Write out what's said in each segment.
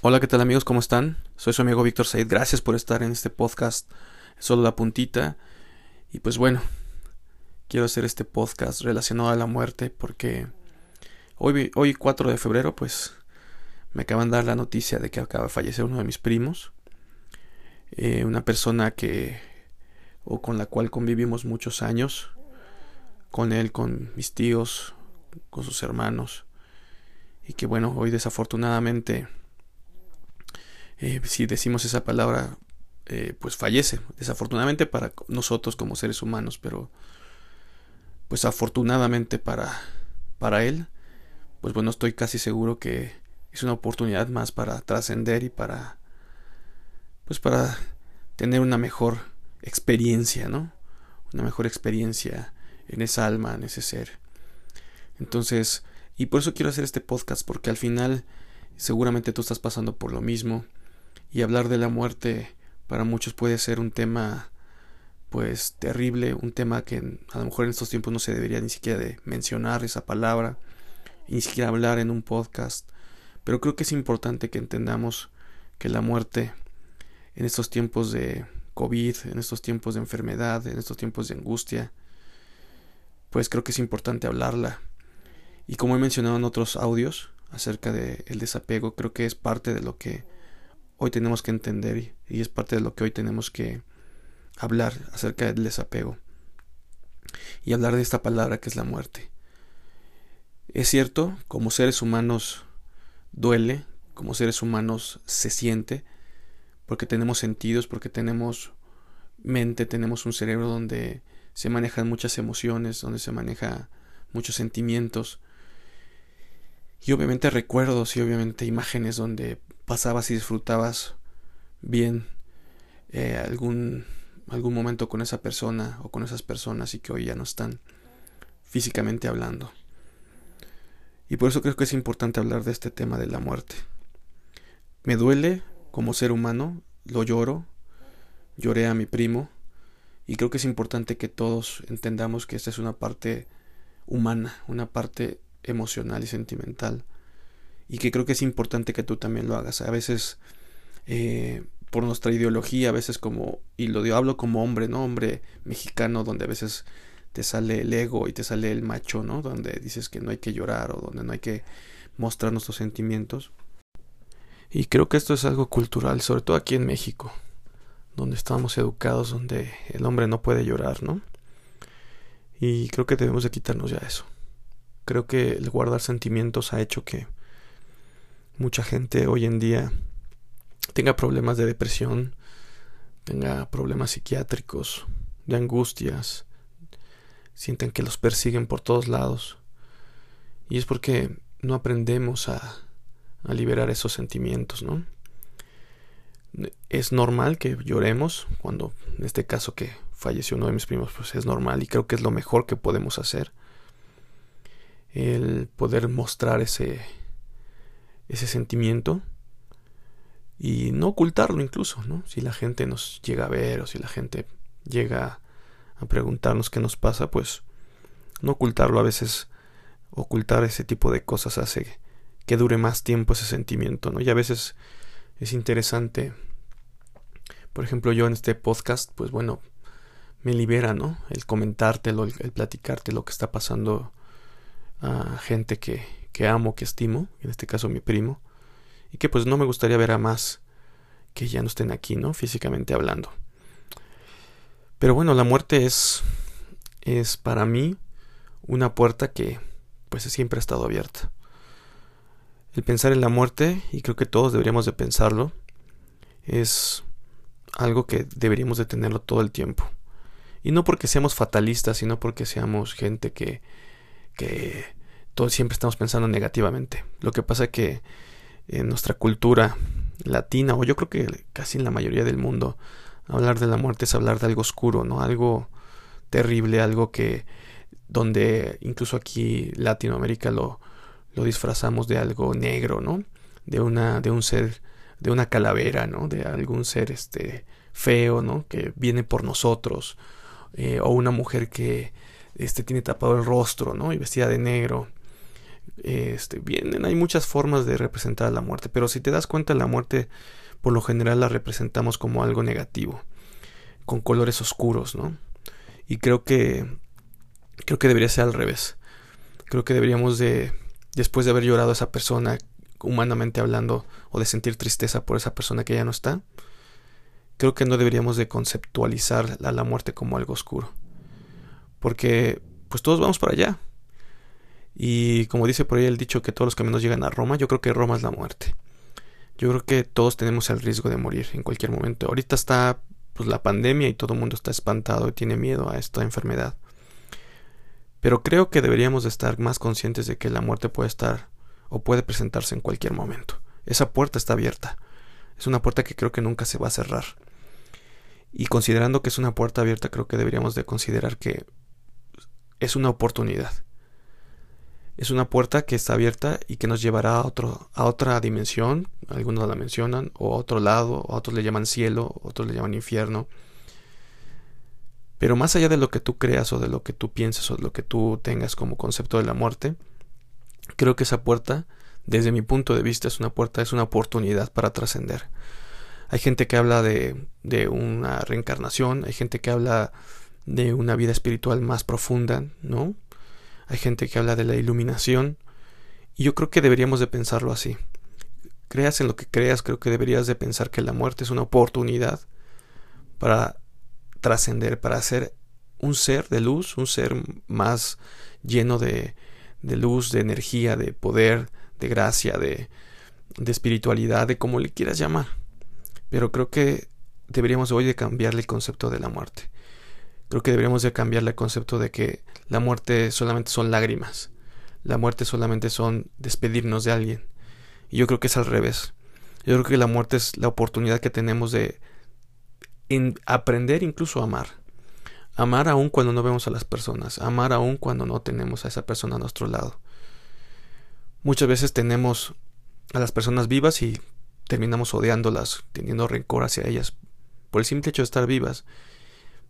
Hola, ¿qué tal amigos? ¿Cómo están? Soy su amigo Víctor Said. Gracias por estar en este podcast. Solo la puntita. Y pues bueno, quiero hacer este podcast relacionado a la muerte porque hoy, hoy 4 de febrero pues me acaban de dar la noticia de que acaba de fallecer uno de mis primos. Eh, una persona que o con la cual convivimos muchos años. Con él, con mis tíos, con sus hermanos. Y que bueno, hoy desafortunadamente eh, si decimos esa palabra, eh, pues fallece, desafortunadamente para nosotros como seres humanos, pero pues afortunadamente para, para él, pues bueno, estoy casi seguro que es una oportunidad más para trascender y para, pues para tener una mejor experiencia, ¿no? Una mejor experiencia en esa alma, en ese ser. Entonces, y por eso quiero hacer este podcast, porque al final seguramente tú estás pasando por lo mismo y hablar de la muerte para muchos puede ser un tema pues terrible, un tema que a lo mejor en estos tiempos no se debería ni siquiera de mencionar esa palabra, ni siquiera hablar en un podcast, pero creo que es importante que entendamos que la muerte en estos tiempos de COVID, en estos tiempos de enfermedad, en estos tiempos de angustia, pues creo que es importante hablarla. Y como he mencionado en otros audios acerca del el desapego, creo que es parte de lo que hoy tenemos que entender y es parte de lo que hoy tenemos que hablar acerca del desapego y hablar de esta palabra que es la muerte. Es cierto, como seres humanos duele, como seres humanos se siente, porque tenemos sentidos, porque tenemos mente, tenemos un cerebro donde se manejan muchas emociones, donde se maneja muchos sentimientos y obviamente recuerdos y obviamente imágenes donde pasabas y disfrutabas bien eh, algún, algún momento con esa persona o con esas personas y que hoy ya no están físicamente hablando. Y por eso creo que es importante hablar de este tema de la muerte. Me duele como ser humano, lo lloro, lloré a mi primo y creo que es importante que todos entendamos que esta es una parte humana, una parte emocional y sentimental y que creo que es importante que tú también lo hagas. A veces eh, por nuestra ideología, a veces como, y lo digo, hablo como hombre, ¿no? Hombre mexicano, donde a veces te sale el ego y te sale el macho, ¿no? Donde dices que no hay que llorar o donde no hay que mostrar nuestros sentimientos. Y creo que esto es algo cultural, sobre todo aquí en México, donde estamos educados, donde el hombre no puede llorar, ¿no? Y creo que debemos de quitarnos ya eso. Creo que el guardar sentimientos ha hecho que mucha gente hoy en día tenga problemas de depresión, tenga problemas psiquiátricos, de angustias, sienten que los persiguen por todos lados. Y es porque no aprendemos a, a liberar esos sentimientos, ¿no? Es normal que lloremos cuando, en este caso que falleció uno de mis primos, pues es normal y creo que es lo mejor que podemos hacer. El poder mostrar ese, ese sentimiento y no ocultarlo incluso, ¿no? Si la gente nos llega a ver o si la gente llega a preguntarnos qué nos pasa, pues no ocultarlo a veces ocultar ese tipo de cosas hace que dure más tiempo ese sentimiento, ¿no? Y a veces es interesante por ejemplo, yo en este podcast, pues bueno, me libera, ¿no? El comentártelo, el, el platicarte lo que está pasando a gente que, que amo, que estimo, en este caso mi primo, y que pues no me gustaría ver a más que ya no estén aquí, ¿no? Físicamente hablando. Pero bueno, la muerte es es para mí una puerta que pues siempre ha estado abierta. El pensar en la muerte, y creo que todos deberíamos de pensarlo, es algo que deberíamos de tenerlo todo el tiempo. Y no porque seamos fatalistas, sino porque seamos gente que, que siempre estamos pensando negativamente. Lo que pasa que en nuestra cultura latina, o yo creo que casi en la mayoría del mundo, hablar de la muerte es hablar de algo oscuro, ¿no? Algo terrible, algo que donde incluso aquí Latinoamérica lo, lo disfrazamos de algo negro, ¿no? De una, de un ser, de una calavera, ¿no? De algún ser este feo, ¿no? Que viene por nosotros. Eh, o una mujer que este tiene tapado el rostro, ¿no? Y vestida de negro Este, bien, hay muchas formas de representar la muerte, pero si te das cuenta, la muerte por lo general la representamos como algo negativo, con colores oscuros, ¿no? Y creo que creo que debería ser al revés. Creo que deberíamos de después de haber llorado a esa persona humanamente hablando o de sentir tristeza por esa persona que ya no está, creo que no deberíamos de conceptualizar la, la muerte como algo oscuro. Porque pues todos vamos para allá. Y como dice por ahí el dicho que todos los caminos llegan a Roma, yo creo que Roma es la muerte. Yo creo que todos tenemos el riesgo de morir en cualquier momento. Ahorita está pues la pandemia y todo el mundo está espantado y tiene miedo a esta enfermedad. Pero creo que deberíamos de estar más conscientes de que la muerte puede estar o puede presentarse en cualquier momento. Esa puerta está abierta. Es una puerta que creo que nunca se va a cerrar. Y considerando que es una puerta abierta, creo que deberíamos de considerar que es una oportunidad. Es una puerta que está abierta y que nos llevará a, otro, a otra dimensión, algunos la mencionan, o a otro lado, otros le llaman cielo, otros le llaman infierno. Pero más allá de lo que tú creas o de lo que tú pienses o de lo que tú tengas como concepto de la muerte, creo que esa puerta, desde mi punto de vista, es una puerta, es una oportunidad para trascender. Hay gente que habla de, de una reencarnación, hay gente que habla de una vida espiritual más profunda, ¿no? Hay gente que habla de la iluminación y yo creo que deberíamos de pensarlo así. Creas en lo que creas, creo que deberías de pensar que la muerte es una oportunidad para trascender, para ser un ser de luz, un ser más lleno de, luz, de energía, de poder, de gracia, de, de espiritualidad, de como le quieras llamar. Pero creo que deberíamos hoy de cambiarle el concepto de la muerte. Creo que deberíamos de cambiarle el concepto de que la muerte solamente son lágrimas. La muerte solamente son despedirnos de alguien. Y yo creo que es al revés. Yo creo que la muerte es la oportunidad que tenemos de aprender incluso a amar. Amar aún cuando no vemos a las personas. Amar aún cuando no tenemos a esa persona a nuestro lado. Muchas veces tenemos a las personas vivas y terminamos odiándolas, teniendo rencor hacia ellas por el simple hecho de estar vivas.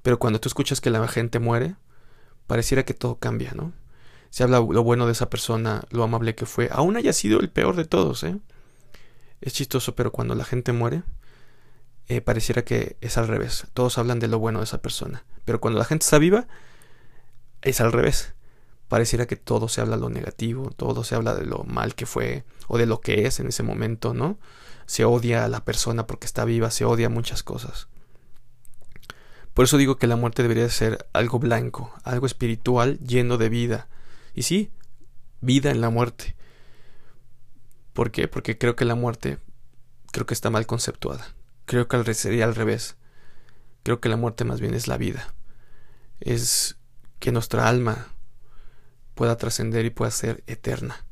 Pero cuando tú escuchas que la gente muere, pareciera que todo cambia, ¿no? Se habla lo bueno de esa persona, lo amable que fue, aún haya sido el peor de todos, ¿eh? Es chistoso, pero cuando la gente muere, eh, pareciera que es al revés. Todos hablan de lo bueno de esa persona. Pero cuando la gente está viva, es al revés. Pareciera que todo se habla lo negativo, todo se habla de lo mal que fue o de lo que es en ese momento, ¿no? Se odia a la persona porque está viva, se odia muchas cosas. Por eso digo que la muerte debería ser algo blanco, algo espiritual lleno de vida. Y sí, vida en la muerte. ¿Por qué? Porque creo que la muerte creo que está mal conceptuada. Creo que sería al revés. Creo que la muerte más bien es la vida. Es que nuestra alma pueda trascender y pueda ser eterna.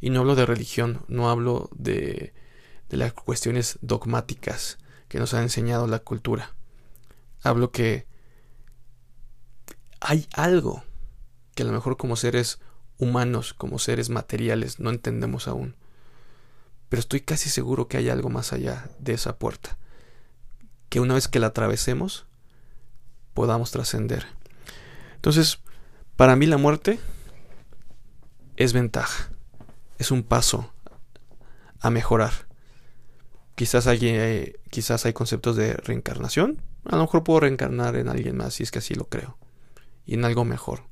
Y no hablo de religión, no hablo de, de las cuestiones dogmáticas que nos ha enseñado la cultura. Hablo que hay algo que a lo mejor como seres humanos, como seres materiales, no entendemos aún. Pero estoy casi seguro que hay algo más allá de esa puerta. Que una vez que la atravesemos, podamos trascender. Entonces, para mí la muerte es ventaja. Es un paso a mejorar. Quizás hay, eh, quizás hay conceptos de reencarnación, a lo mejor puedo reencarnar en alguien más, si es que así lo creo. Y en algo mejor.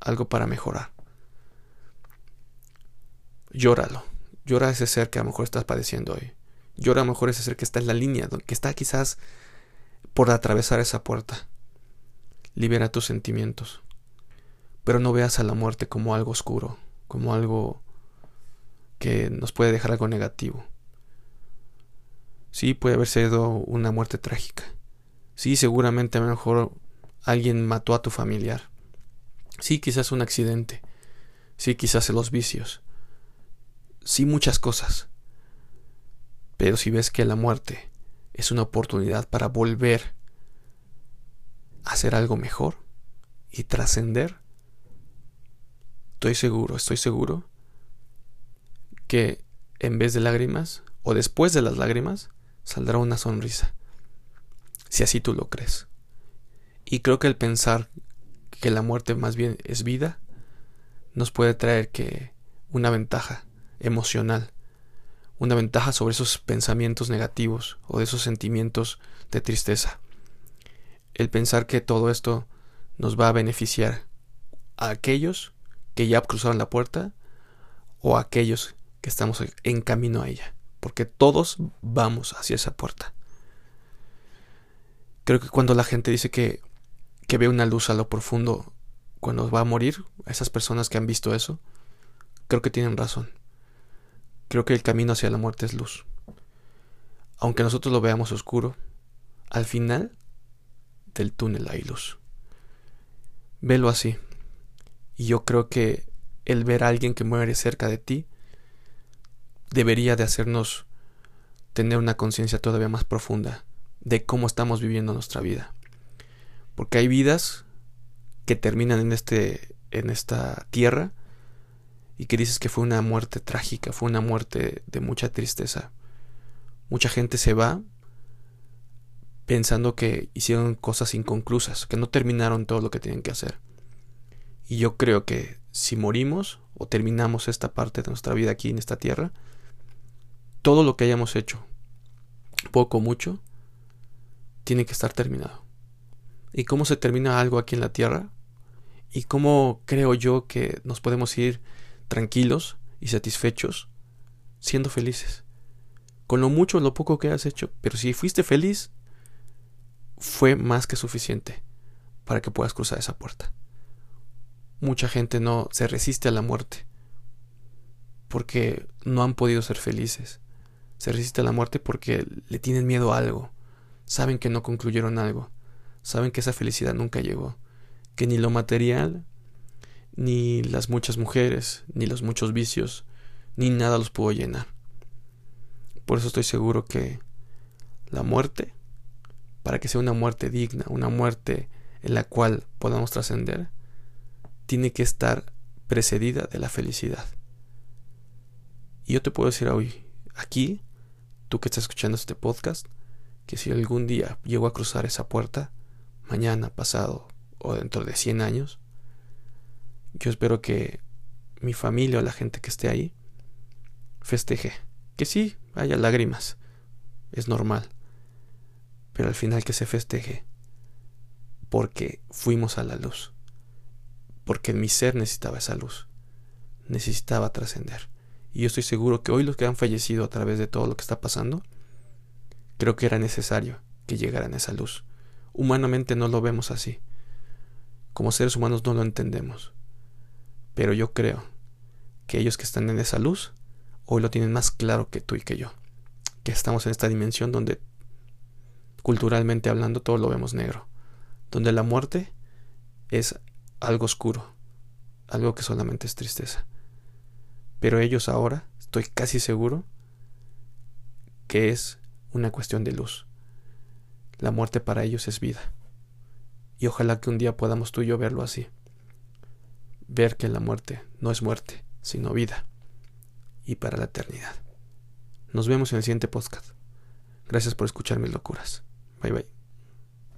Algo para mejorar. Llóralo. Llora ese ser que a lo mejor estás padeciendo hoy. Llora a lo mejor ese ser que está en la línea, que está quizás por atravesar esa puerta. Libera tus sentimientos. Pero no veas a la muerte como algo oscuro, como algo que nos puede dejar algo negativo. Sí, puede haber sido una muerte trágica Sí, seguramente a lo mejor alguien mató a tu familiar. Sí, quizás un accidente. Sí, quizás los vicios. Sí, muchas cosas. Pero si ves que la muerte es una oportunidad para volver a hacer algo mejor y trascender, estoy seguro, estoy seguro que en vez de lágrimas o después de las lágrimas saldrá una sonrisa si así tú lo crees. Y creo que el pensar que la muerte más bien es vida, nos puede traer que una ventaja emocional, una ventaja sobre esos pensamientos negativos o de esos sentimientos de tristeza. El pensar que todo esto nos va a beneficiar a aquellos que ya cruzaron la puerta o a aquellos que estamos en camino a ella, porque todos vamos hacia esa puerta. Creo que cuando la gente dice que, que ve una luz a lo profundo cuando va a morir, esas personas que han visto eso, creo que tienen razón. Creo que el camino hacia la muerte es luz. Aunque nosotros lo veamos oscuro, al final del túnel hay luz. Velo así. Y yo creo que el ver a alguien que muere cerca de ti debería de hacernos tener una conciencia todavía más profunda de cómo estamos viviendo nuestra vida. Porque hay vidas que terminan en este en esta tierra y que dices que fue una muerte trágica, fue una muerte de mucha tristeza. Mucha gente se va pensando que hicieron cosas inconclusas, que no terminaron todo lo que tienen que hacer. Y yo creo que si morimos o terminamos esta parte de nuestra vida aquí en esta tierra, todo lo que hayamos hecho, poco o mucho, tiene que estar terminado. ¿Y cómo se termina algo aquí en la tierra? ¿Y cómo creo yo que nos podemos ir tranquilos y satisfechos, siendo felices. Con lo mucho o lo poco que has hecho, pero si fuiste feliz, fue más que suficiente para que puedas cruzar esa puerta. Mucha gente no se resiste a la muerte porque no han podido ser felices. Se resiste a la muerte porque le tienen miedo a algo. Saben que no concluyeron algo. Saben que esa felicidad nunca llegó. Que ni lo material ni las muchas mujeres, ni los muchos vicios, ni nada los pudo llenar. Por eso estoy seguro que la muerte, para que sea una muerte digna, una muerte en la cual podamos trascender, tiene que estar precedida de la felicidad. Y yo te puedo decir hoy, aquí, tú que estás escuchando este podcast, que si algún día llego a cruzar esa puerta, mañana, pasado o dentro de 100 años, yo espero que mi familia o la gente que esté ahí festeje. Que sí, haya lágrimas. Es normal. Pero al final que se festeje. Porque fuimos a la luz. Porque mi ser necesitaba esa luz. Necesitaba trascender. Y yo estoy seguro que hoy los que han fallecido a través de todo lo que está pasando, creo que era necesario que llegaran a esa luz. Humanamente no lo vemos así. Como seres humanos no lo entendemos. Pero yo creo que ellos que están en esa luz hoy lo tienen más claro que tú y que yo. Que estamos en esta dimensión donde culturalmente hablando todo lo vemos negro. Donde la muerte es algo oscuro, algo que solamente es tristeza. Pero ellos ahora, estoy casi seguro, que es una cuestión de luz. La muerte para ellos es vida. Y ojalá que un día podamos tú y yo verlo así ver que la muerte no es muerte, sino vida, y para la eternidad. Nos vemos en el siguiente podcast. Gracias por escuchar mis locuras. Bye bye.